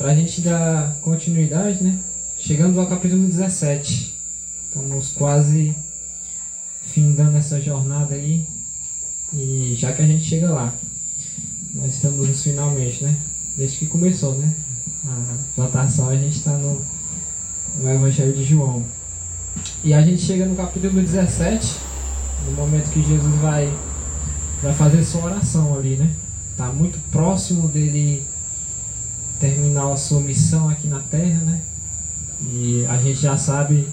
para a gente dar continuidade, né? Chegamos ao capítulo 17. Estamos quase findando essa jornada aí. E já que a gente chega lá, nós estamos nos finalmente, né? Desde que começou, né? A plantação a gente está no, no Evangelho de João. E a gente chega no capítulo 17, no momento que Jesus vai, vai fazer sua oração ali, né? Está muito próximo dele terminar a sua missão aqui na Terra, né? E a gente já sabe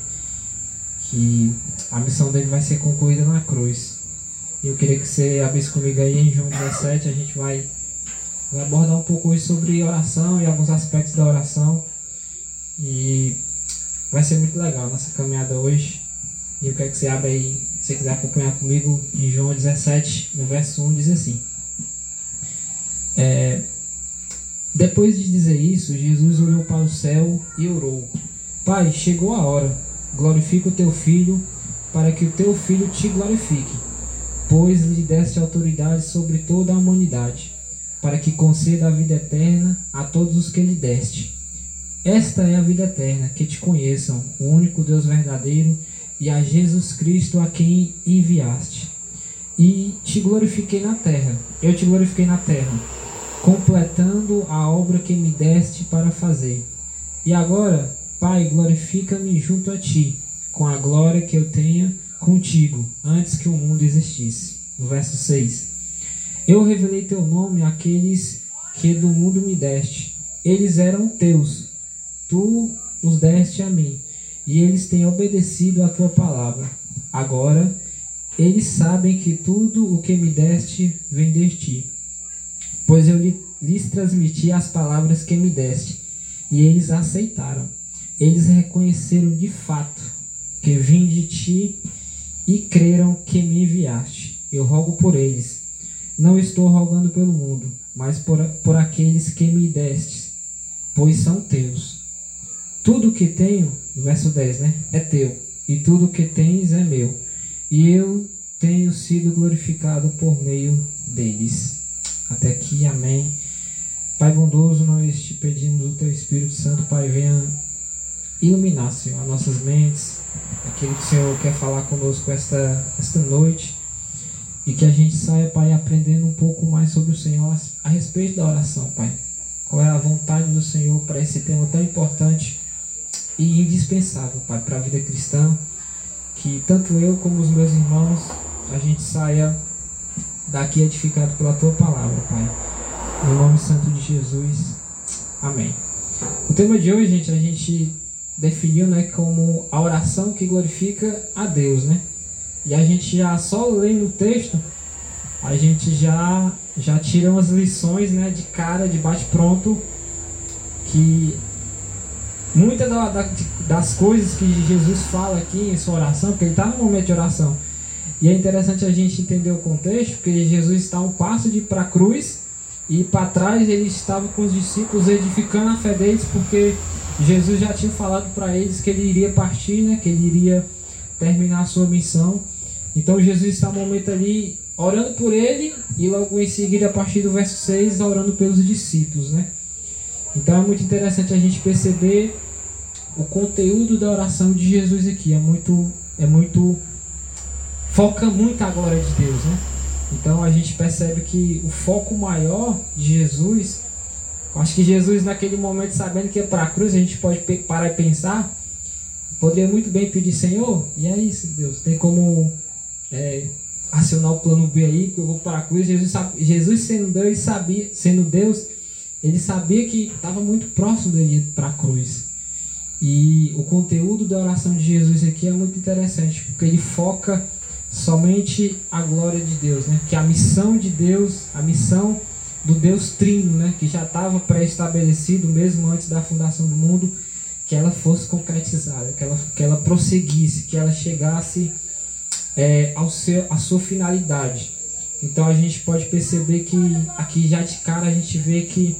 que a missão dele vai ser concluída na cruz. Eu queria que você abrisse comigo aí em João 17, a gente vai, vai abordar um pouco hoje sobre oração e alguns aspectos da oração. E vai ser muito legal nossa caminhada hoje. E eu quero que você abra aí, se você quiser acompanhar comigo, em João 17, no verso 1, diz assim. É, depois de dizer isso, Jesus olhou para o céu e orou: Pai, chegou a hora, glorifica o teu filho, para que o teu filho te glorifique, pois lhe deste autoridade sobre toda a humanidade, para que conceda a vida eterna a todos os que lhe deste. Esta é a vida eterna, que te conheçam, o único Deus verdadeiro, e a Jesus Cristo a quem enviaste. E te glorifiquei na terra. Eu te glorifiquei na terra completando a obra que me deste para fazer. E agora, Pai, glorifica-me junto a ti, com a glória que eu tenha contigo, antes que o mundo existisse. No verso 6. Eu revelei teu nome àqueles que do mundo me deste. Eles eram teus, tu os deste a mim, e eles têm obedecido à tua palavra. Agora, eles sabem que tudo o que me deste vem de ti pois eu lhes transmiti as palavras que me deste, e eles aceitaram. Eles reconheceram de fato que vim de ti e creram que me enviaste. Eu rogo por eles. Não estou rogando pelo mundo, mas por, por aqueles que me destes, pois são teus. Tudo que tenho, verso 10, né? É teu, e tudo que tens é meu, e eu tenho sido glorificado por meio deles. Até aqui, amém. Pai bondoso, nós te pedimos o teu Espírito Santo, Pai, venha iluminar, Senhor, as nossas mentes, aquilo que o Senhor quer falar conosco esta, esta noite. E que a gente saia, Pai, aprendendo um pouco mais sobre o Senhor a respeito da oração, Pai. Qual é a vontade do Senhor para esse tema tão importante e indispensável, Pai, para a vida cristã. Que tanto eu como os meus irmãos, a gente saia daqui edificado pela tua palavra, Pai. No nome santo de Jesus. Amém. O tema de hoje, gente, a gente definiu, né, como a oração que glorifica a Deus, né? E a gente já só lendo o texto, a gente já já tira umas lições, né, de cara, de bate pronto, que muitas da, da, das coisas que Jesus fala aqui em sua oração, porque ele está no momento de oração, e é interessante a gente entender o contexto, porque Jesus está um passo de para a cruz e para trás ele estava com os discípulos edificando a fé deles, porque Jesus já tinha falado para eles que ele iria partir, né, que ele iria terminar a sua missão. Então Jesus está um momento ali orando por ele e logo em seguida, a partir do verso 6, orando pelos discípulos. Né? Então é muito interessante a gente perceber o conteúdo da oração de Jesus aqui. É muito, é muito foca muito a glória de Deus, né? Então a gente percebe que o foco maior de Jesus, acho que Jesus naquele momento sabendo que ia para a cruz, a gente pode parar e pensar, poderia muito bem pedir Senhor, e é isso, Deus, tem como é, acionar o plano B aí, que eu vou para a cruz. Jesus, Jesus sendo Deus, sabia, sendo Deus, ele sabia que estava muito próximo dele ir para a cruz. E o conteúdo da oração de Jesus aqui é muito interessante, porque ele foca somente a glória de Deus, né? Que a missão de Deus, a missão do Deus Trino, né? Que já estava pré-estabelecido mesmo antes da fundação do mundo, que ela fosse concretizada, que ela, que ela prosseguisse, que ela chegasse é, ao seu, à sua finalidade. Então a gente pode perceber que aqui já de cara a gente vê que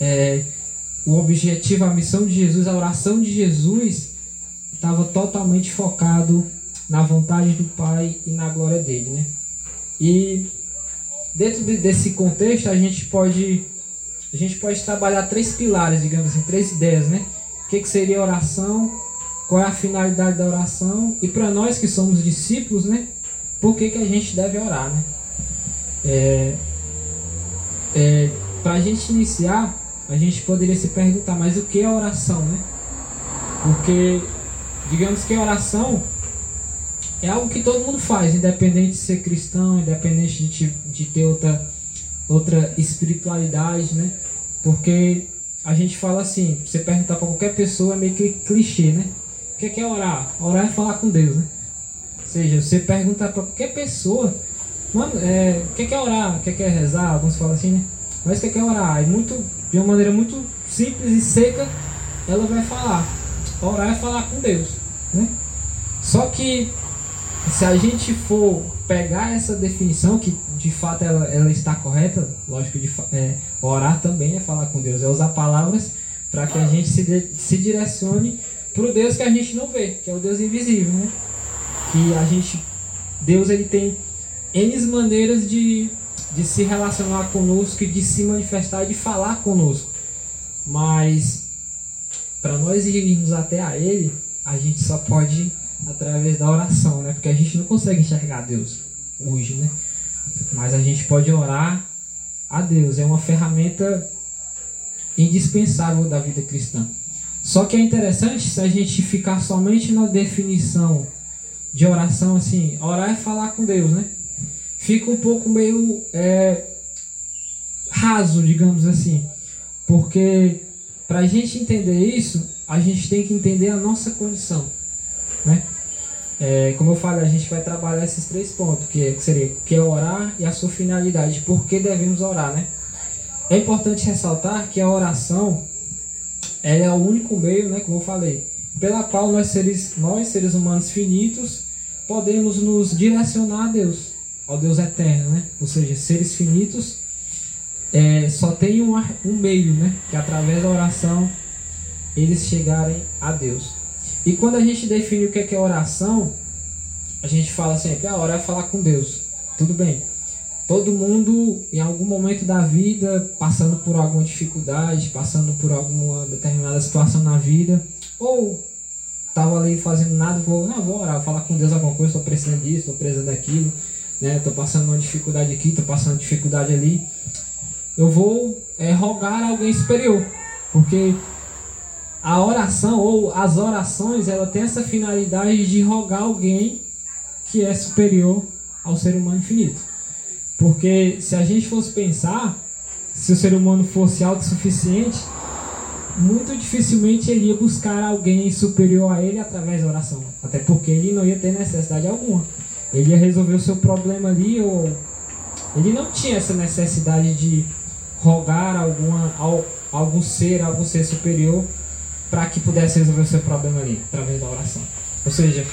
é, o objetivo, a missão de Jesus, a oração de Jesus estava totalmente focado na vontade do Pai e na glória dele, né? E dentro de, desse contexto a gente pode a gente pode trabalhar três pilares, digamos assim, três ideias, né? O que, que seria oração, qual é a finalidade da oração e para nós que somos discípulos, né? Por que, que a gente deve orar, né? É, é, para a gente iniciar, a gente poderia se perguntar, mas o que é oração, né? Porque, digamos que a oração é algo que todo mundo faz, independente de ser cristão, independente de, de ter outra, outra espiritualidade, né? Porque a gente fala assim, você perguntar para qualquer pessoa é meio que clichê, né? O que é, é orar? Orar é falar com Deus, né? Ou seja, você perguntar para qualquer pessoa, mano, é, o que é orar? O que é rezar? Alguns falam assim, né? Mas o que é orar? É muito, de uma maneira muito simples e seca, ela vai falar. Orar é falar com Deus, né? Só que se a gente for pegar essa definição, que de fato ela, ela está correta, lógico, de, é, orar também é falar com Deus, é usar palavras para que a gente se, de, se direcione para o Deus que a gente não vê, que é o Deus invisível, né? Que a gente, Deus ele tem N maneiras de, de se relacionar conosco, de se manifestar, de falar conosco. Mas para nós irmos até a Ele, a gente só pode através da oração, né? Porque a gente não consegue enxergar Deus hoje, né? Mas a gente pode orar a Deus, é uma ferramenta indispensável da vida cristã. Só que é interessante se a gente ficar somente na definição de oração, assim, orar é falar com Deus, né? Fica um pouco meio é, raso, digamos assim, porque para a gente entender isso, a gente tem que entender a nossa condição. Né? É, como eu falei, a gente vai trabalhar esses três pontos, que, é, que seria que é orar e a sua finalidade, por que devemos orar, né? É importante ressaltar que a oração ela é o único meio, né, como eu falei, pela qual nós seres, nós seres humanos finitos podemos nos direcionar a Deus, ao Deus eterno, né? Ou seja, seres finitos é, só tem um, um meio, né? Que através da oração eles chegarem a Deus. E quando a gente define o que é, é oração, a gente fala sempre, a hora é falar com Deus. Tudo bem. Todo mundo, em algum momento da vida, passando por alguma dificuldade, passando por alguma determinada situação na vida, ou estava ali fazendo nada, vou, não, vou orar, falar com Deus alguma coisa, estou precisando disso, estou precisando daquilo, né? Passando uma dificuldade aqui, estou passando dificuldade ali. Eu vou é, rogar a alguém superior, porque a oração ou as orações, ela tem essa finalidade de rogar alguém que é superior ao ser humano infinito. Porque se a gente fosse pensar, se o ser humano fosse autossuficiente, muito dificilmente ele ia buscar alguém superior a ele através da oração. Até porque ele não ia ter necessidade alguma. Ele ia resolver o seu problema ali ou ele não tinha essa necessidade de rogar alguma, algum ser, algum ser superior para que pudesse resolver o seu problema ali, através da oração. Ou seja,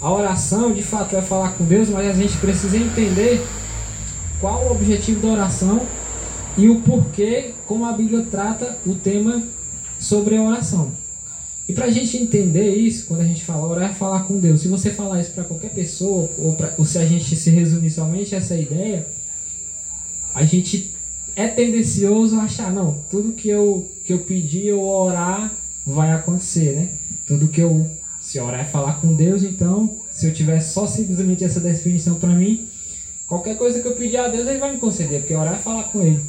a oração de fato é falar com Deus, mas a gente precisa entender qual o objetivo da oração e o porquê, como a Bíblia trata o tema sobre a oração. E para a gente entender isso, quando a gente fala orar é falar com Deus. Se você falar isso para qualquer pessoa, ou, pra, ou se a gente se resumir somente a essa ideia, a gente é tendencioso a achar, não, tudo que eu, que eu pedir ou orar vai acontecer, né? Tudo que eu, se orar é falar com Deus, então, se eu tiver só simplesmente essa definição para mim, qualquer coisa que eu pedir a Deus, Ele vai me conceder, porque orar é falar com Ele.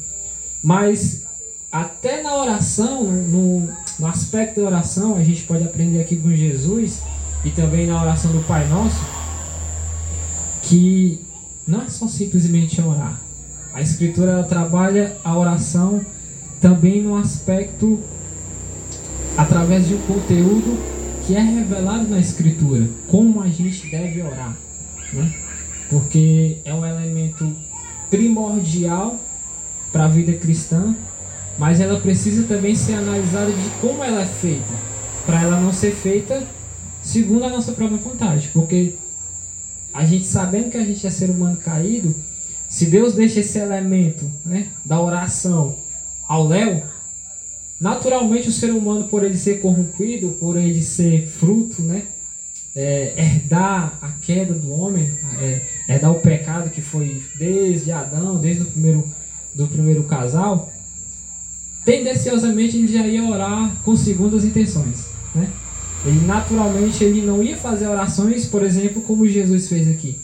Mas, até na oração, no, no aspecto da oração, a gente pode aprender aqui com Jesus, e também na oração do Pai Nosso, que não é só simplesmente orar. A Escritura trabalha a oração também no aspecto através de um conteúdo que é revelado na Escritura, como a gente deve orar, né? porque é um elemento primordial para a vida cristã, mas ela precisa também ser analisada de como ela é feita, para ela não ser feita segundo a nossa própria vontade, porque a gente sabendo que a gente é ser humano caído, se Deus deixa esse elemento né, da oração ao léu, Naturalmente, o ser humano, por ele ser corrompido, por ele ser fruto, né? É, herdar a queda do homem, é, herdar o pecado que foi desde Adão, desde o primeiro, do primeiro casal, tendenciosamente ele já ia orar com segundas intenções. Né? Ele naturalmente ele não ia fazer orações, por exemplo, como Jesus fez aqui.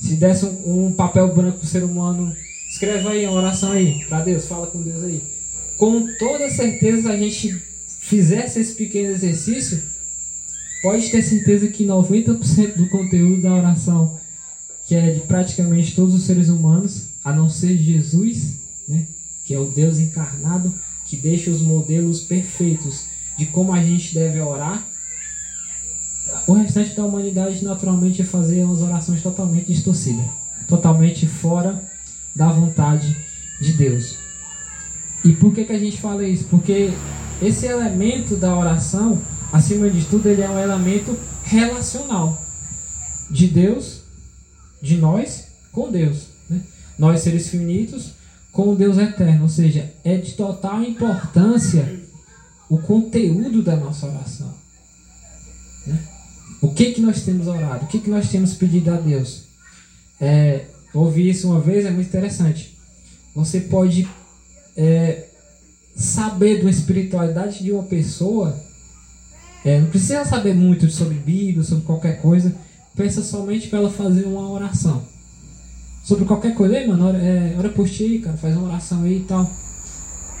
Se desse um, um papel branco para o ser humano, escreva aí uma oração aí para Deus, fala com Deus aí. Com toda certeza a gente fizesse esse pequeno exercício, pode ter certeza que 90% do conteúdo da oração, que é de praticamente todos os seres humanos, a não ser Jesus, né, que é o Deus encarnado, que deixa os modelos perfeitos de como a gente deve orar, o restante da humanidade naturalmente ia fazer umas orações totalmente distorcidas, totalmente fora da vontade de Deus. E por que, que a gente fala isso? Porque esse elemento da oração, acima de tudo, ele é um elemento relacional de Deus, de nós com Deus. Né? Nós, seres finitos, com o Deus eterno. Ou seja, é de total importância o conteúdo da nossa oração. Né? O que, que nós temos orado? O que, que nós temos pedido a Deus? É, ouvi isso uma vez, é muito interessante. Você pode é, saber da espiritualidade de uma pessoa, é, não precisa saber muito sobre Bíblia, sobre qualquer coisa, pensa somente para ela fazer uma oração. Sobre qualquer coisa, aí, mano, ora, é, ora por ti, cara, faz uma oração aí e tal.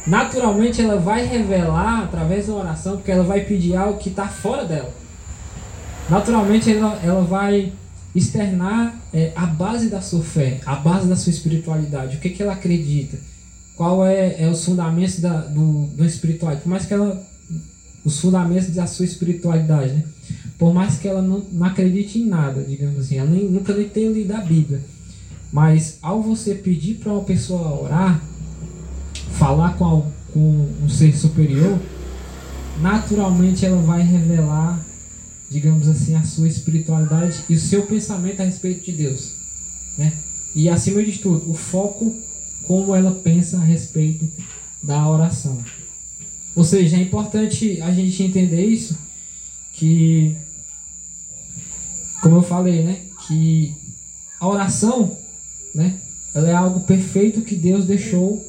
Naturalmente ela vai revelar através da oração, porque ela vai pedir algo que está fora dela. Naturalmente ela, ela vai externar é, a base da sua fé, a base da sua espiritualidade, o que, que ela acredita qual é, é os fundamentos da, do, do espiritual. Por mais que ela. Os fundamentos da sua espiritualidade, né? Por mais que ela não, não acredite em nada, digamos assim, ela nem, nunca nem tenha lido a Bíblia. Mas ao você pedir para uma pessoa orar, falar com, com um ser superior, naturalmente ela vai revelar, digamos assim, a sua espiritualidade e o seu pensamento a respeito de Deus. Né? E acima de tudo, o foco como ela pensa a respeito da oração. Ou seja, é importante a gente entender isso, que, como eu falei, né, que a oração, né, ela é algo perfeito que Deus deixou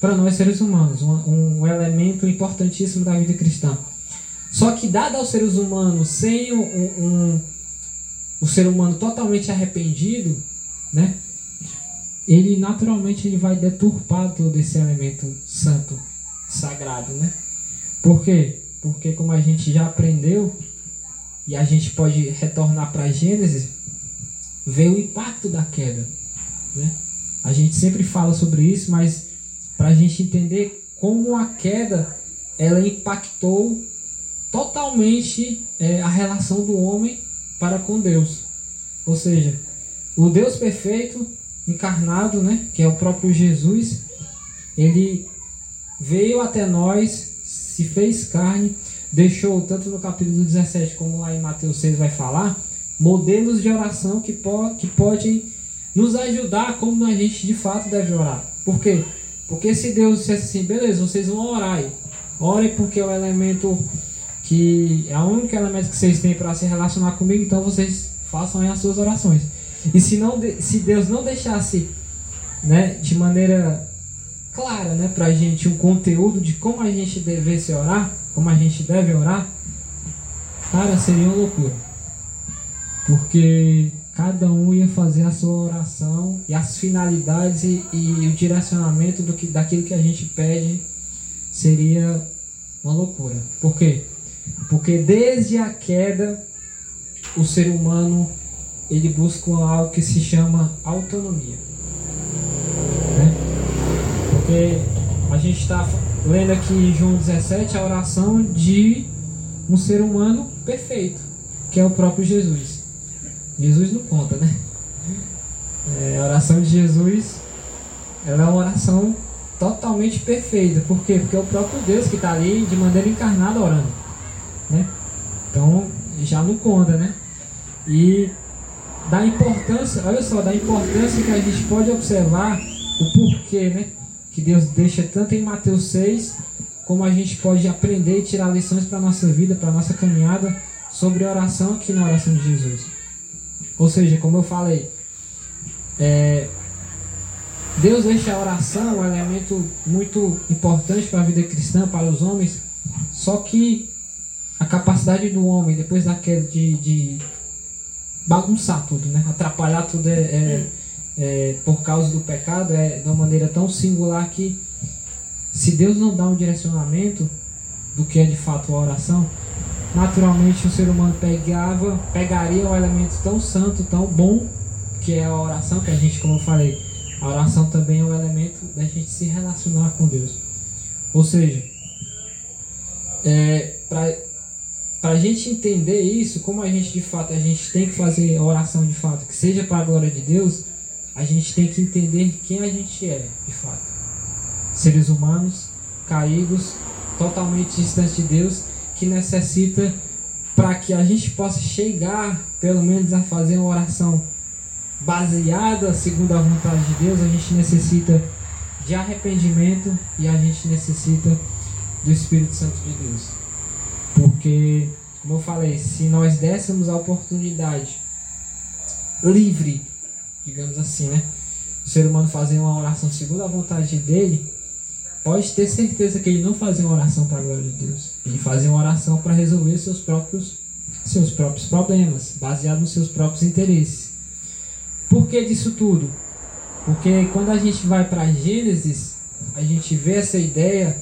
para nós seres humanos, um, um, elemento importantíssimo da vida cristã. Só que dado aos seres humanos sem um, um, o ser humano totalmente arrependido, né, ele naturalmente ele vai deturpar todo esse elemento santo, sagrado, né? Por quê? Porque como a gente já aprendeu e a gente pode retornar para Gênesis, vê o impacto da queda, né? A gente sempre fala sobre isso, mas para a gente entender como a queda ela impactou totalmente é, a relação do homem para com Deus. Ou seja, o Deus perfeito encarnado, né, que é o próprio Jesus, ele veio até nós, se fez carne, deixou, tanto no capítulo 17 como lá em Mateus 6 vai falar, modelos de oração que, po que podem nos ajudar como a gente de fato deve orar. Por quê? Porque se Deus dissesse assim, beleza, vocês vão orar aí. Orem porque é o elemento que é o único elemento que vocês têm para se relacionar comigo, então vocês façam aí as suas orações. E se, não, se Deus não deixasse né, de maneira clara né, para a gente um conteúdo de como a gente devesse orar, como a gente deve orar, cara, seria uma loucura. Porque cada um ia fazer a sua oração e as finalidades e, e o direcionamento do que, daquilo que a gente pede seria uma loucura. Por quê? Porque desde a queda o ser humano ele busca algo que se chama autonomia. Né? Porque a gente está lendo aqui em João 17 a oração de um ser humano perfeito, que é o próprio Jesus. Jesus não conta, né? É, a oração de Jesus ela é uma oração totalmente perfeita. Por quê? Porque é o próprio Deus que está ali de maneira encarnada orando. Né? Então já não conta, né? E da importância, olha só, da importância que a gente pode observar o porquê, né? Que Deus deixa tanto em Mateus 6, como a gente pode aprender e tirar lições para a nossa vida, para a nossa caminhada sobre oração aqui na oração de Jesus. Ou seja, como eu falei, é, Deus deixa a oração um elemento muito importante para a vida cristã, para os homens, só que a capacidade do homem, depois daquela de, de bagunçar tudo, né? atrapalhar tudo é, é, é, por causa do pecado, é de uma maneira tão singular que se Deus não dá um direcionamento do que é de fato a oração, naturalmente o ser humano pegava, pegaria um elemento tão santo, tão bom, que é a oração, que a gente, como eu falei, a oração também é um elemento da gente se relacionar com Deus. Ou seja, é, para a gente entender isso, como a gente de fato a gente tem que fazer oração de fato, que seja para a glória de Deus, a gente tem que entender quem a gente é de fato. Seres humanos, caídos, totalmente distantes de Deus, que necessita para que a gente possa chegar, pelo menos, a fazer uma oração baseada segundo a vontade de Deus, a gente necessita de arrependimento e a gente necessita do Espírito Santo de Deus. Porque, como eu falei, se nós dessemos a oportunidade livre, digamos assim, né? O ser humano fazer uma oração segundo a vontade dele, pode ter certeza que ele não fazia uma oração para a glória de Deus. Ele fazia uma oração para resolver seus próprios, seus próprios problemas, baseado nos seus próprios interesses. Por que disso tudo? Porque quando a gente vai para Gênesis, a gente vê essa ideia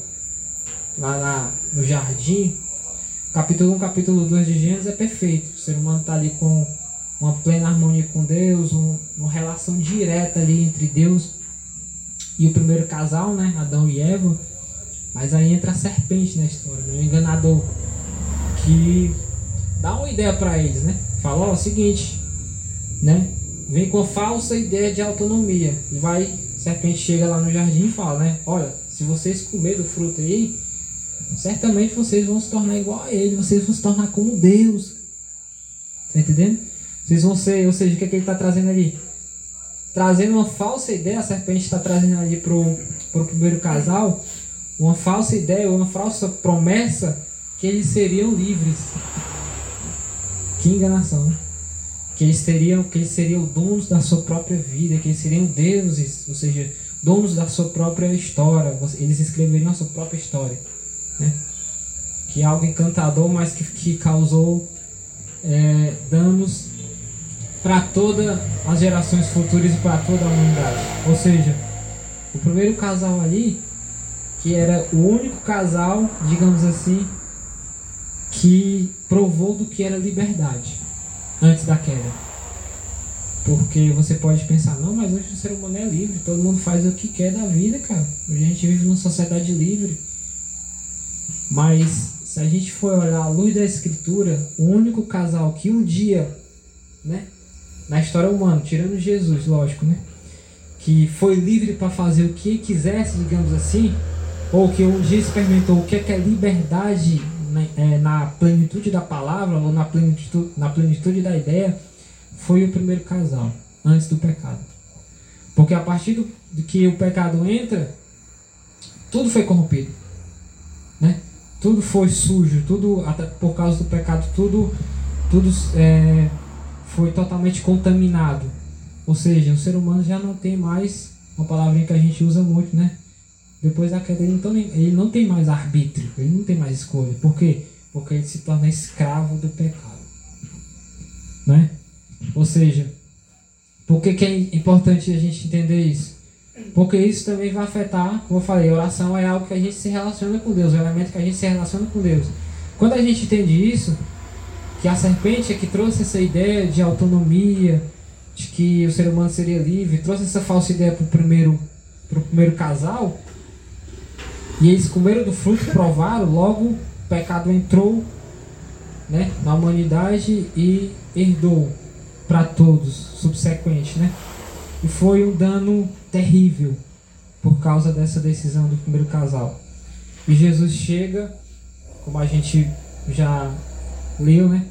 lá no jardim. Capítulo 1, capítulo 2 de Gênesis é perfeito. O ser humano está ali com uma plena harmonia com Deus, um, uma relação direta ali entre Deus e o primeiro casal, né? Adão e Eva. Mas aí entra a serpente na história, né? o enganador, que dá uma ideia para eles, né? Fala, ó, o seguinte, né? vem com a falsa ideia de autonomia. E vai, serpente chega lá no jardim e fala, né? Olha, se vocês comer do fruto aí, certamente vocês vão se tornar igual a ele, vocês vão se tornar como Deus. Tá entendendo? Vocês vão ser, ou seja, o que, é que ele está trazendo ali? Trazendo uma falsa ideia, a serpente está trazendo ali pro, pro primeiro casal, uma falsa ideia, uma falsa promessa que eles seriam livres. Que enganação, né? que eles teriam, que eles seriam donos da sua própria vida, que eles seriam deuses, ou seja, donos da sua própria história. Eles escreveriam a sua própria história, né? Que é algo encantador, mas que, que causou é, danos para todas as gerações futuras e para toda a humanidade. Ou seja, o primeiro casal ali, que era o único casal, digamos assim, que provou do que era liberdade antes da queda. Porque você pode pensar, não, mas hoje o ser humano é livre, todo mundo faz o que quer da vida, cara. Hoje a gente vive numa sociedade livre. Mas se a gente for olhar a luz da escritura, o único casal que um dia, né, na história humana, tirando Jesus, lógico, né, que foi livre para fazer o que quisesse, digamos assim, ou que um dia experimentou o que é, é liberdade na, é, na plenitude da palavra ou na plenitude, na plenitude da ideia foi o primeiro casal, antes do pecado. Porque a partir do que o pecado entra, tudo foi corrompido. Né? Tudo foi sujo, tudo por causa do pecado, tudo, tudo é, foi totalmente contaminado. Ou seja, o ser humano já não tem mais uma palavrinha que a gente usa muito, né? Depois da queda, ele tem, ele não tem mais arbítrio, ele não tem mais escolha. Por quê? Porque ele se torna escravo do pecado. Né? Ou seja, por que, que é importante a gente entender isso? Porque isso também vai afetar, como eu falei, oração é algo que a gente se relaciona com Deus, é um elemento que a gente se relaciona com Deus. Quando a gente entende isso, que a serpente é que trouxe essa ideia de autonomia, de que o ser humano seria livre, trouxe essa falsa ideia para o primeiro, pro primeiro casal, e eles comeram do fruto, provaram, logo o pecado entrou né, na humanidade e herdou para todos, subsequente, né? E foi um dano terrível por causa dessa decisão do primeiro casal. E Jesus chega, como a gente já leu, né?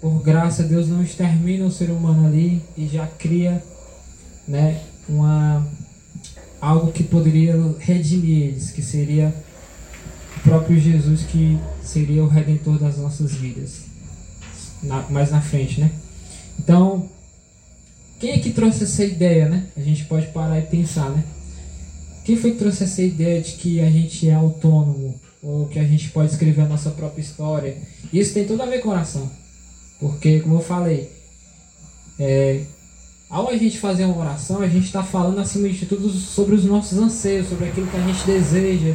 Por graça, Deus não extermina o ser humano ali e já cria, né, uma algo que poderia redimir eles, que seria o próprio Jesus que seria o redentor das nossas vidas. Na, mais na frente, né? Então, quem é que trouxe essa ideia, né? A gente pode parar e pensar, né? Quem foi que trouxe essa ideia de que a gente é autônomo ou que a gente pode escrever a nossa própria história? Isso tem tudo a ver com oração, porque como eu falei, é, ao a gente fazer uma oração, a gente está falando acima de tudo sobre os nossos anseios, sobre aquilo que a gente deseja,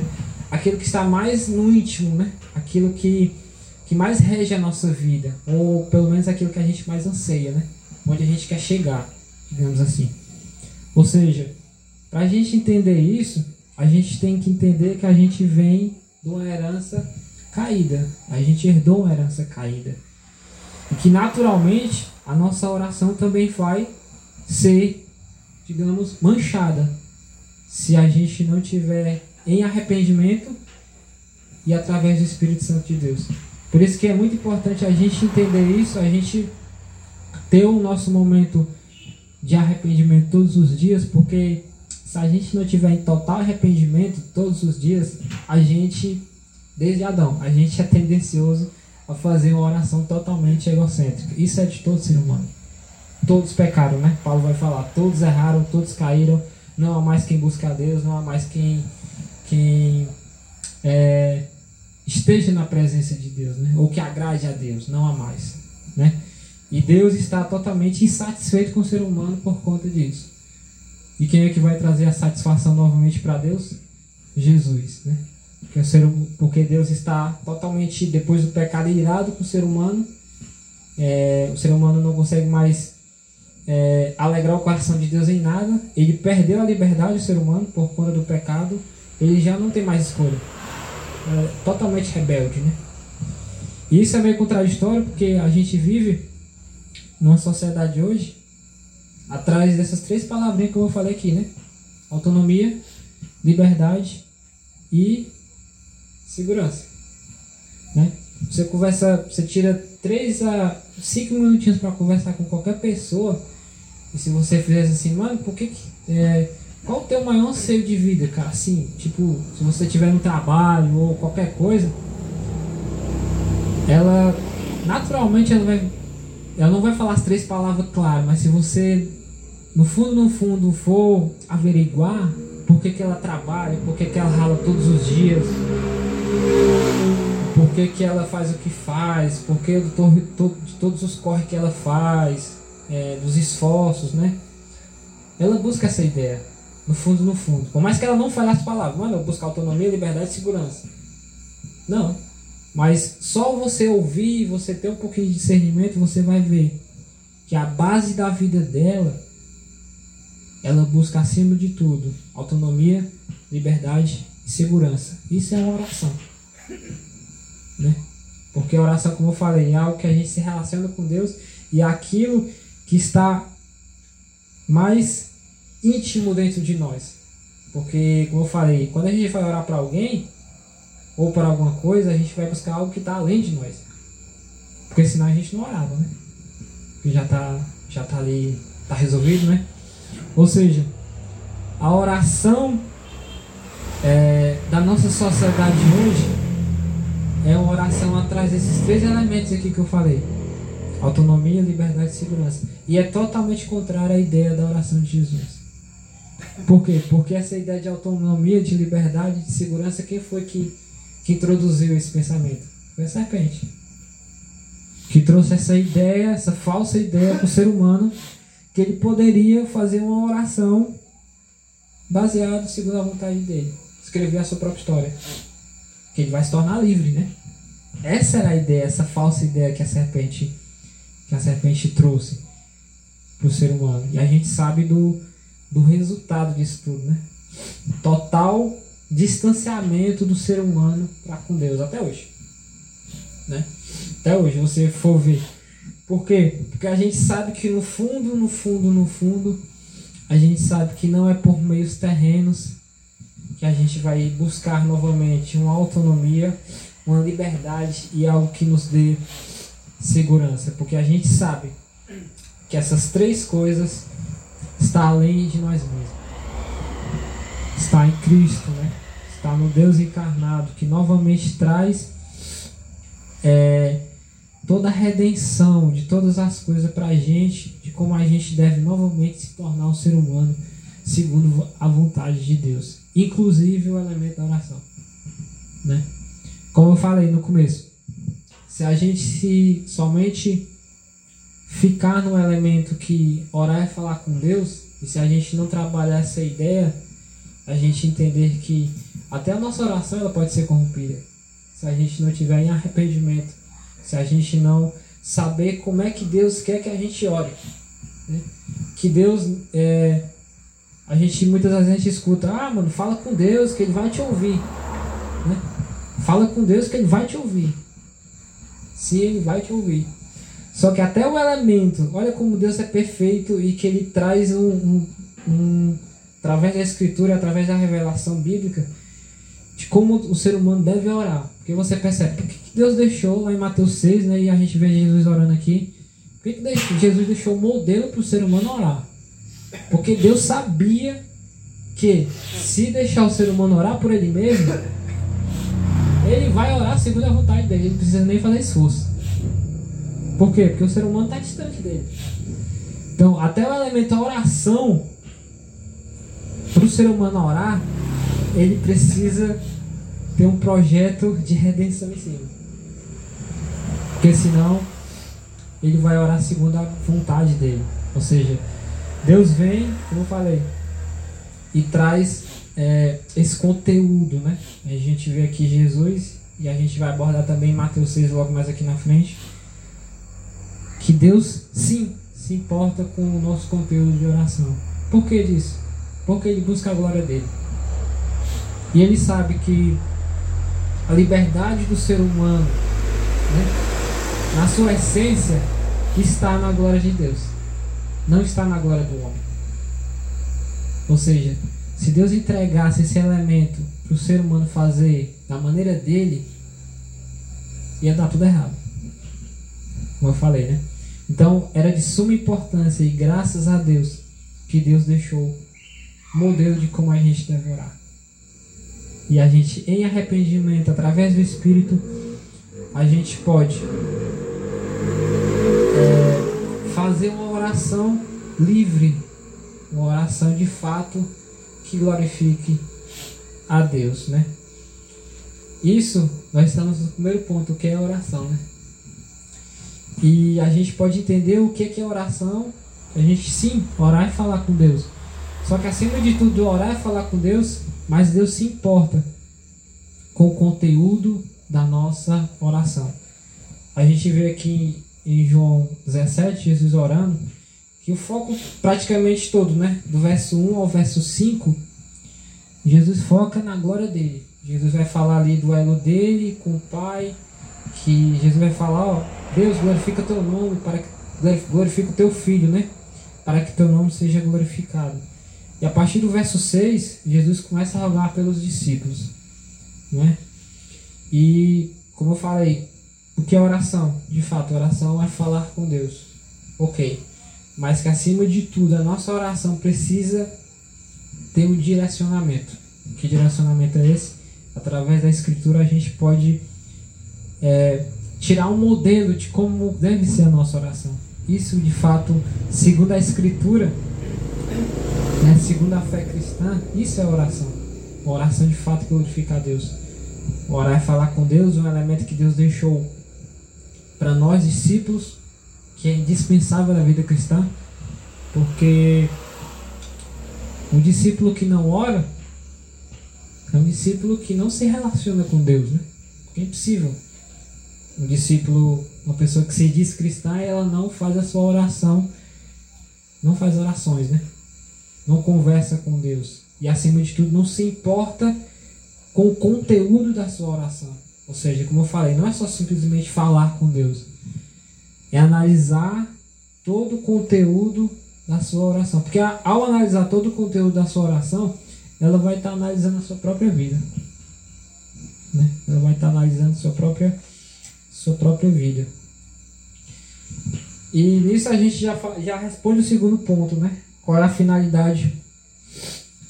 aquilo que está mais no íntimo, né? Aquilo que, que mais rege a nossa vida, ou pelo menos aquilo que a gente mais anseia, né? Onde a gente quer chegar, digamos assim. Ou seja, para a gente entender isso, a gente tem que entender que a gente vem de uma herança caída. A gente herdou uma herança caída. E que naturalmente a nossa oração também vai ser, digamos, manchada se a gente não tiver em arrependimento e através do Espírito Santo de Deus. Por isso que é muito importante a gente entender isso, a gente ter o nosso momento de arrependimento todos os dias, porque se a gente não tiver em total arrependimento todos os dias, a gente, desde Adão, a gente é tendencioso a fazer uma oração totalmente egocêntrica. Isso é de todo ser humano. Todos pecaram, né? Paulo vai falar, todos erraram, todos caíram, não há mais quem busca a Deus, não há mais quem quem é, esteja na presença de Deus, né? ou que agrade a Deus, não há mais. Né? E Deus está totalmente insatisfeito com o ser humano por conta disso. E quem é que vai trazer a satisfação novamente para Deus? Jesus. Né? Porque, o ser, porque Deus está totalmente, depois do pecado, irado com o ser humano. É, o ser humano não consegue mais é, alegrar o coração de Deus em nada. Ele perdeu a liberdade, o ser humano, por conta do pecado ele já não tem mais escolha. É totalmente rebelde, né? E isso é meio contraditório porque a gente vive numa sociedade hoje atrás dessas três palavrinhas que eu falei aqui, né? Autonomia, liberdade e segurança. Né? Você conversa, você tira 3 a 5 minutinhos para conversar com qualquer pessoa. E se você fizesse assim, mano, por que, que é, qual o teu maior anseio de vida, cara? Assim, tipo, se você tiver no trabalho ou qualquer coisa, ela naturalmente ela vai ela não vai falar as três palavras claras, mas se você no fundo no fundo for averiguar por que, que ela trabalha, por que, que ela rala todos os dias, por que, que ela faz o que faz, por que de todos os corres que ela faz, é, dos esforços, né? Ela busca essa ideia. No fundo, no fundo. Por mais que ela não fale as palavras, mano, eu buscar autonomia, liberdade e segurança. Não. Mas só você ouvir, você ter um pouquinho de discernimento, você vai ver que a base da vida dela, ela busca acima de tudo autonomia, liberdade e segurança. Isso é uma oração. Né? Porque a oração, como eu falei, é algo que a gente se relaciona com Deus e é aquilo que está mais íntimo dentro de nós. Porque, como eu falei, quando a gente vai orar para alguém ou para alguma coisa, a gente vai buscar algo que está além de nós. Porque senão a gente não orava, né? Porque já está já tá ali, está resolvido, né? Ou seja, a oração é, da nossa sociedade hoje é uma oração atrás desses três elementos aqui que eu falei: autonomia, liberdade e segurança. E é totalmente contrária à ideia da oração de Jesus. Por quê? Porque essa ideia de autonomia, de liberdade, de segurança, quem foi que, que introduziu esse pensamento? Foi a serpente. Que trouxe essa ideia, essa falsa ideia para o ser humano, que ele poderia fazer uma oração baseada segundo a vontade dele. Escrever a sua própria história. Que ele vai se tornar livre, né? Essa era a ideia, essa falsa ideia que a serpente, que a serpente trouxe para o ser humano. E a gente sabe do, do resultado disso tudo, né? Total distanciamento do ser humano para com Deus até hoje, né? Até hoje você for ver. Por quê? Porque a gente sabe que no fundo, no fundo, no fundo, a gente sabe que não é por meios terrenos que a gente vai buscar novamente uma autonomia, uma liberdade e algo que nos dê segurança, porque a gente sabe que essas três coisas está além de nós mesmos. Está em Cristo, né? Está no Deus encarnado, que novamente traz é, toda a redenção de todas as coisas para a gente, de como a gente deve novamente se tornar um ser humano segundo a vontade de Deus, inclusive o elemento da oração. Né? Como eu falei no começo, se a gente se somente ficar no elemento que orar é falar com Deus, e se a gente não trabalhar essa ideia, a gente entender que até a nossa oração ela pode ser corrompida. Se a gente não tiver em arrependimento, se a gente não saber como é que Deus quer que a gente ore. Né? Que Deus, é, a gente muitas vezes a gente escuta, ah, mano, fala com Deus que Ele vai te ouvir. Né? Fala com Deus que Ele vai te ouvir. Sim, Ele vai te ouvir. Só que até o elemento, olha como Deus é perfeito e que Ele traz um, um, um através da Escritura, através da revelação bíblica, de como o ser humano deve orar. Porque você percebe, por que Deus deixou lá em Mateus 6, né, e a gente vê Jesus orando aqui, por que Jesus deixou o modelo para o ser humano orar? Porque Deus sabia que se deixar o ser humano orar por ele mesmo, ele vai orar segundo a vontade dele, ele não precisa nem fazer esforço. Por quê? Porque o ser humano está distante dele. Então, até o elemento oração, para o ser humano orar, ele precisa ter um projeto de redenção em cima. Porque senão ele vai orar segundo a vontade dele. Ou seja, Deus vem, como eu falei, e traz é, esse conteúdo, né? A gente vê aqui Jesus e a gente vai abordar também Mateus 6 logo mais aqui na frente. Que Deus sim se importa com o nosso conteúdo de oração. Por que disso? Porque ele busca a glória dele. E ele sabe que a liberdade do ser humano, né, na sua essência, está na glória de Deus, não está na glória do homem. Ou seja, se Deus entregasse esse elemento para o ser humano fazer da maneira dele, ia dar tudo errado. Como eu falei, né? Então, era de suma importância e graças a Deus que Deus deixou modelo de como a gente deve orar. E a gente, em arrependimento, através do Espírito, a gente pode é, fazer uma oração livre, uma oração de fato que glorifique a Deus, né? Isso, nós estamos no primeiro ponto, que é a oração, né? E a gente pode entender o que é oração. A gente sim, orar e falar com Deus. Só que acima de tudo, orar e falar com Deus, mas Deus se importa com o conteúdo da nossa oração. A gente vê aqui em João 17, Jesus orando, que o foco praticamente todo, né? Do verso 1 ao verso 5, Jesus foca na glória dele. Jesus vai falar ali do elo dele com o Pai, que Jesus vai falar, ó, Deus glorifica teu nome, para que glorifica o teu filho, né? Para que teu nome seja glorificado. E a partir do verso 6, Jesus começa a rogar pelos discípulos. Né? E, como eu falei, o que é oração? De fato, oração é falar com Deus. Ok. Mas que acima de tudo, a nossa oração precisa ter um direcionamento. Que direcionamento é esse? Através da Escritura a gente pode é, tirar um modelo de como deve ser a nossa oração. Isso, de fato, segundo a Escritura, né, segundo a fé cristã, isso é oração. Oração de fato glorifica a Deus. Orar é falar com Deus, um elemento que Deus deixou para nós discípulos, que é indispensável na vida cristã, porque um discípulo que não ora é um discípulo que não se relaciona com Deus, né? Porque é impossível. Um discípulo, uma pessoa que se diz cristã, ela não faz a sua oração, não faz orações, né? Não conversa com Deus e, acima de tudo, não se importa com o conteúdo da sua oração. Ou seja, como eu falei, não é só simplesmente falar com Deus, é analisar todo o conteúdo da sua oração. Porque ao analisar todo o conteúdo da sua oração, ela vai estar analisando a sua própria vida. Né? Ela vai estar analisando a sua própria, sua própria vida. E nisso a gente já, já responde o segundo ponto, né? Qual é a finalidade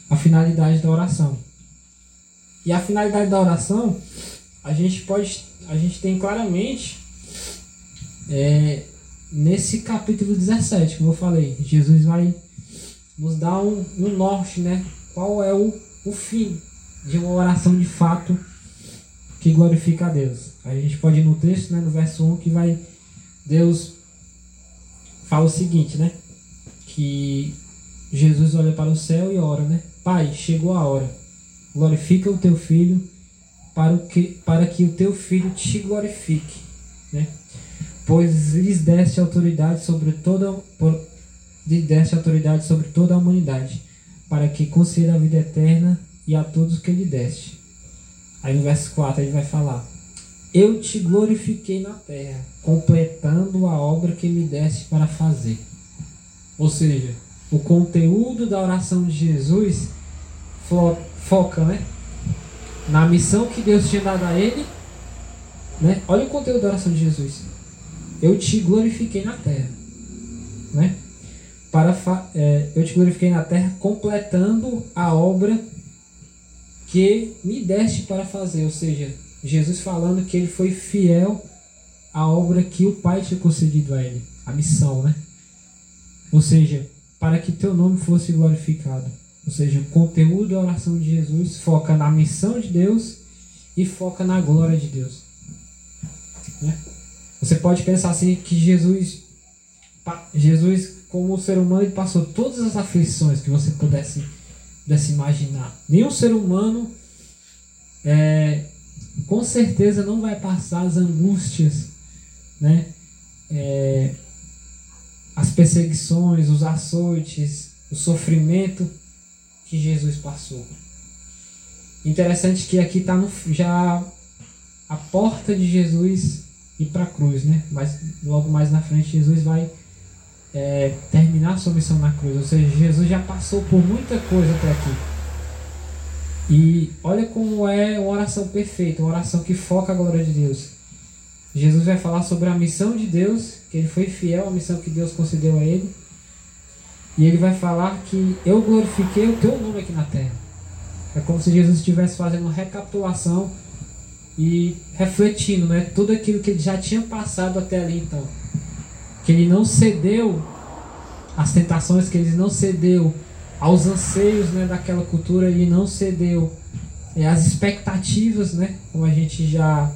a finalidade da oração. E a finalidade da oração, a gente pode a gente tem claramente é, nesse capítulo 17, como eu falei, Jesus vai nos dar um, um norte, né? Qual é o, o fim de uma oração de fato que glorifica a Deus. A gente pode ir no texto, né, no verso 1, que vai. Deus fala o seguinte, né? Que Jesus olha para o céu e ora, né? Pai, chegou a hora. Glorifica o teu filho para, o que, para que o teu filho te glorifique, né? Pois lhes deste autoridade sobre toda por, lhe deste autoridade sobre toda a humanidade, para que conceda a vida eterna e a todos que lhe deste. Aí no verso 4 ele vai falar: Eu te glorifiquei na terra, completando a obra que me deste para fazer. Ou seja, o conteúdo da oração de Jesus fo foca né, na missão que Deus tinha dado a ele. Né? Olha o conteúdo da oração de Jesus. Eu te glorifiquei na terra. Né? Para é, eu te glorifiquei na terra, completando a obra que me deste para fazer. Ou seja, Jesus falando que ele foi fiel à obra que o Pai tinha concedido a ele, a missão, né? Ou seja, para que teu nome fosse glorificado. Ou seja, o conteúdo da oração de Jesus foca na missão de Deus e foca na glória de Deus. Né? Você pode pensar assim que Jesus, Jesus como ser humano, ele passou todas as aflições que você pudesse pudesse imaginar. Nenhum ser humano é, com certeza não vai passar as angústias, né? É, as perseguições, os açoites, o sofrimento que Jesus passou. Interessante que aqui está já a porta de Jesus ir para a cruz, né? Mas logo mais na frente Jesus vai é, terminar sua missão na cruz. Ou seja, Jesus já passou por muita coisa até aqui. E olha como é uma oração perfeita, uma oração que foca a glória de Deus. Jesus vai falar sobre a missão de Deus, ele foi fiel à missão que Deus concedeu a ele. E ele vai falar que eu glorifiquei o teu nome aqui na terra. É como se Jesus estivesse fazendo uma recapitulação e refletindo né, tudo aquilo que ele já tinha passado até ali então que ele não cedeu às tentações, que ele não cedeu aos anseios né, daquela cultura, ele não cedeu é, às expectativas, né, como a gente já,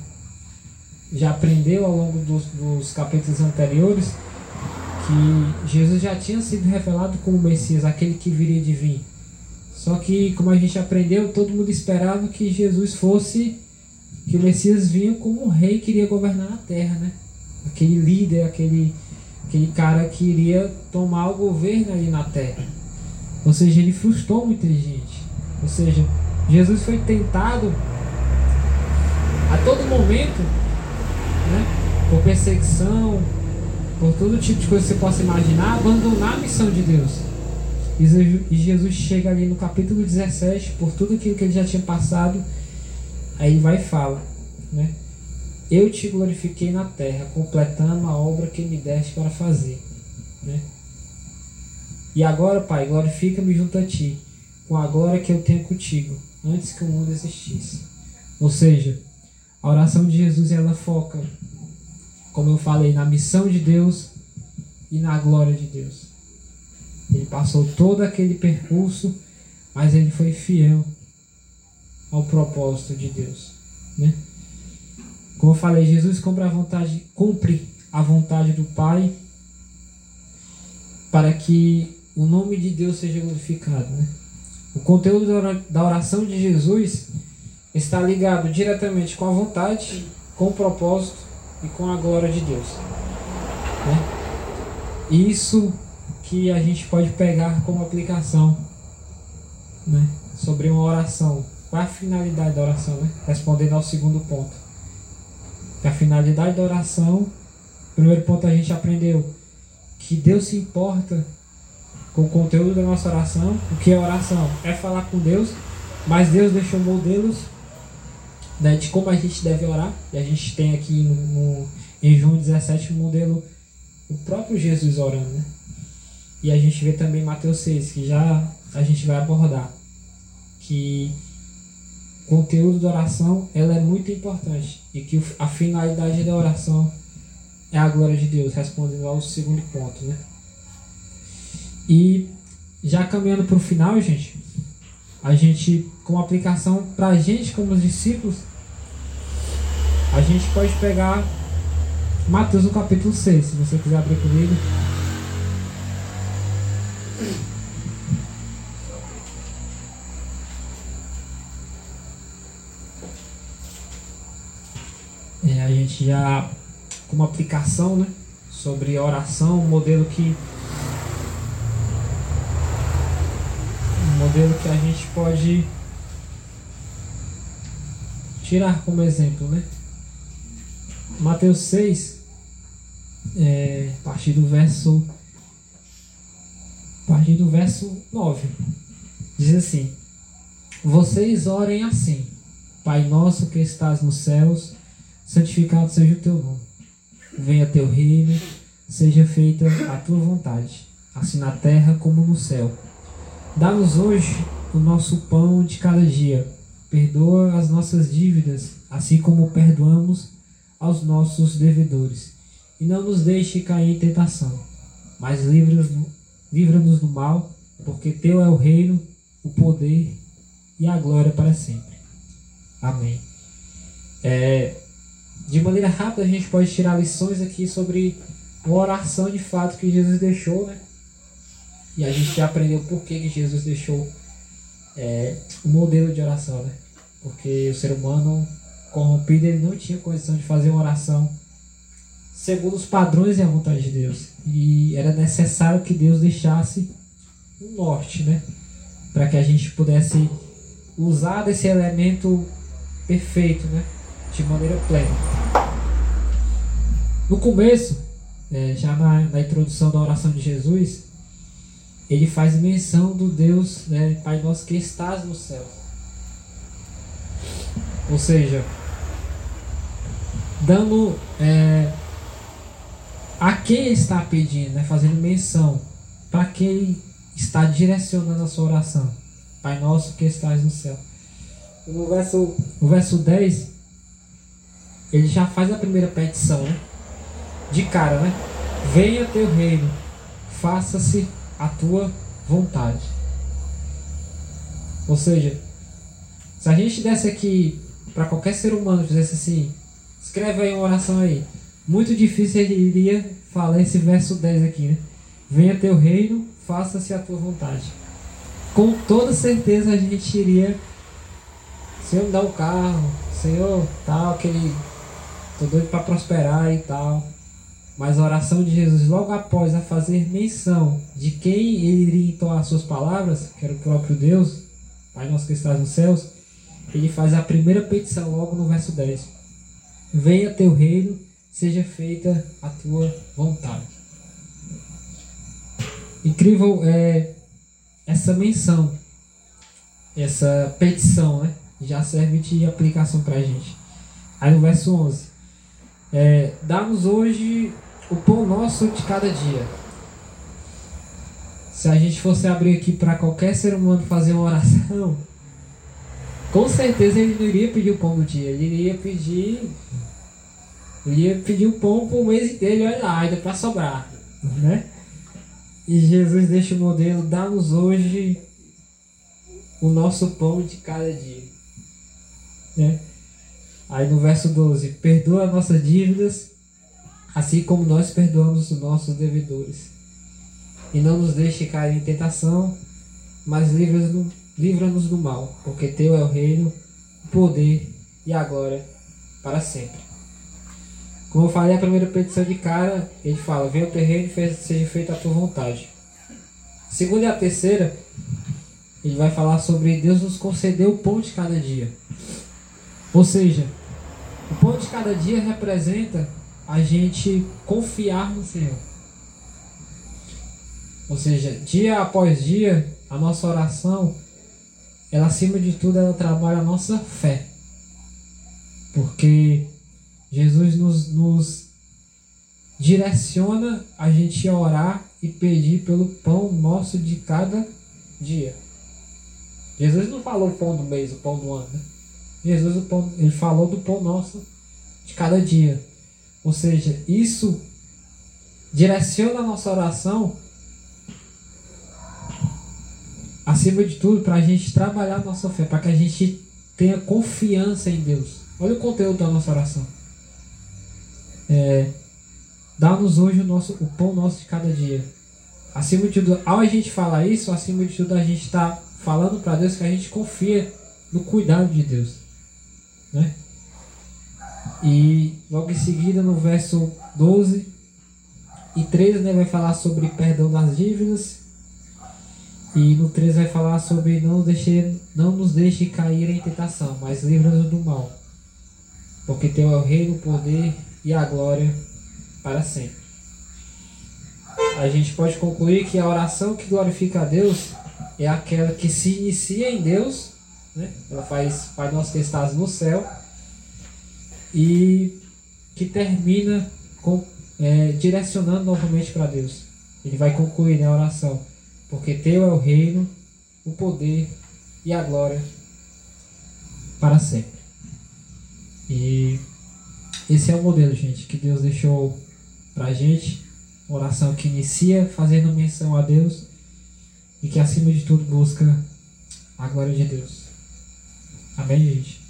já aprendeu ao longo dos, dos capítulos anteriores, que Jesus já tinha sido revelado como Messias, aquele que viria de vir. Só que, como a gente aprendeu, todo mundo esperava que Jesus fosse, que o Messias vinha como um rei que iria governar a terra, né? Aquele líder, aquele aquele cara que iria tomar o governo ali na terra. Ou seja, ele frustrou muita gente. Ou seja, Jesus foi tentado a todo momento, por perseguição, por todo tipo de coisa que você possa imaginar, abandonar a missão de Deus. E Jesus chega ali no capítulo 17, por tudo aquilo que ele já tinha passado, aí ele vai e fala, né? Eu te glorifiquei na terra, completando a obra que me deste para fazer. Né? E agora, Pai, glorifica-me junto a ti, com a glória que eu tenho contigo, antes que o mundo existisse. Ou seja, a oração de Jesus ela foca, como eu falei, na missão de Deus e na glória de Deus. Ele passou todo aquele percurso, mas ele foi fiel ao propósito de Deus. Né? Como eu falei, Jesus cumpre a vontade, cumpre a vontade do Pai para que o nome de Deus seja glorificado. Né? O conteúdo da oração de Jesus está ligado diretamente com a vontade, com o propósito e com a glória de Deus. Né? Isso que a gente pode pegar como aplicação né? sobre uma oração. Qual é a finalidade da oração? Né? Respondendo ao segundo ponto a finalidade da oração, primeiro ponto a gente aprendeu que Deus se importa com o conteúdo da nossa oração. O que é oração? É falar com Deus, mas Deus deixou modelos né, de como a gente deve orar. E a gente tem aqui no, no, em João 17 o modelo, o próprio Jesus orando. Né? E a gente vê também Mateus 6, que já a gente vai abordar. Que conteúdo da oração ela é muito importante e que a finalidade da oração é a glória de Deus, respondendo ao segundo ponto, né? E já caminhando para o final, gente, a gente, com aplicação para a gente como discípulos, a gente pode pegar Mateus no capítulo 6, se você quiser abrir comigo. É, a gente já com uma aplicação né, sobre oração, um modelo que um modelo que a gente pode tirar como exemplo, né? Mateus 6, é, a partir do verso a partir do verso 9, diz assim: Vocês orem assim: Pai nosso que estás nos céus, santificado seja o teu nome. Venha teu reino, seja feita a tua vontade, assim na terra como no céu. Dá-nos hoje o nosso pão de cada dia. Perdoa as nossas dívidas, assim como perdoamos aos nossos devedores. E não nos deixe cair em tentação, mas livra-nos livra do mal, porque teu é o reino, o poder e a glória para sempre. Amém. É, de maneira rápida a gente pode tirar lições aqui sobre uma oração de fato que Jesus deixou, né? E a gente já aprendeu por que, que Jesus deixou é, o modelo de oração, né? Porque o ser humano corrompido, ele não tinha condição de fazer uma oração segundo os padrões e a vontade de Deus. E era necessário que Deus deixasse um norte, né? Para que a gente pudesse usar desse elemento perfeito, né? De maneira plena. No começo, é, já na, na, introdução da oração de Jesus, ele faz menção do Deus, né? Pai nosso que estás no céu. Ou seja, dando é, a quem está pedindo, né, fazendo menção, para quem está direcionando a sua oração. Pai nosso que estás no céu. No verso, no verso 10, ele já faz a primeira petição, né? De cara, né? Venha teu reino, faça-se a tua vontade. Ou seja, se a gente desse aqui para qualquer ser humano, fizesse assim, Escreve aí uma oração aí. Muito difícil ele iria falar esse verso 10 aqui, né? Venha teu reino, faça-se a tua vontade. Com toda certeza a gente iria. Senhor, me dá o um carro. Senhor, tal, aquele. Tô doido para prosperar e tal. Mas a oração de Jesus, logo após a fazer menção de quem ele iria entoar suas palavras, que era o próprio Deus, Pai nosso que estás nos céus, ele faz a primeira petição logo no verso 10. Venha teu reino, seja feita a tua vontade. Incrível é essa menção, essa petição, né? Já serve de aplicação para a gente. Aí no verso 11: é, Dá-nos hoje o pão nosso de cada dia. Se a gente fosse abrir aqui para qualquer ser humano fazer uma oração, com certeza ele não iria pedir o pão do dia, ele iria pedir. Ele ia pedir o pão pro mês dele, olha lá, ainda para sobrar. Né? E Jesus deixa o modelo, dá-nos hoje o nosso pão de cada dia. Né? Aí no verso 12, perdoa nossas dívidas, assim como nós perdoamos os nossos devedores. E não nos deixe cair em tentação, mas livra-nos livra do mal, porque teu é o reino, o poder e a glória para sempre. Como eu falei, a primeira petição de cara, ele fala: Venha o terreno e seja feita a tua vontade. A segunda e a terceira, ele vai falar sobre Deus nos conceder o pão de cada dia. Ou seja, o pão de cada dia representa a gente confiar no Senhor. Ou seja, dia após dia, a nossa oração ela acima de tudo ela trabalha a nossa fé. Porque Jesus nos, nos direciona a gente a orar e pedir pelo pão nosso de cada dia. Jesus não falou o pão do mês, o pão do ano. Né? Jesus o pão, ele falou do pão nosso de cada dia. Ou seja, isso direciona a nossa oração acima de tudo para a gente trabalhar a nossa fé, para que a gente tenha confiança em Deus. Olha o conteúdo da nossa oração. É, Dá-nos hoje o, nosso, o pão nosso de cada dia. Acima de tudo, ao a gente falar isso, acima de tudo a gente está falando para Deus que a gente confia no cuidado de Deus. Né? E logo em seguida, no verso 12 e 13, né, vai falar sobre perdão das dívidas. E no 13 vai falar sobre não, deixe, não nos deixe cair em tentação, mas livra-nos do mal. Porque teu é o reino, o poder e a glória para sempre. A gente pode concluir que a oração que glorifica a Deus é aquela que se inicia em Deus, né? ela faz Pai Nosso que estás no céu, e que termina com, é, direcionando novamente para Deus. Ele vai concluir na oração, porque teu é o reino, o poder e a glória para sempre. E esse é o modelo, gente, que Deus deixou para a gente. Oração que inicia fazendo menção a Deus e que acima de tudo busca a glória de Deus. Amém, gente?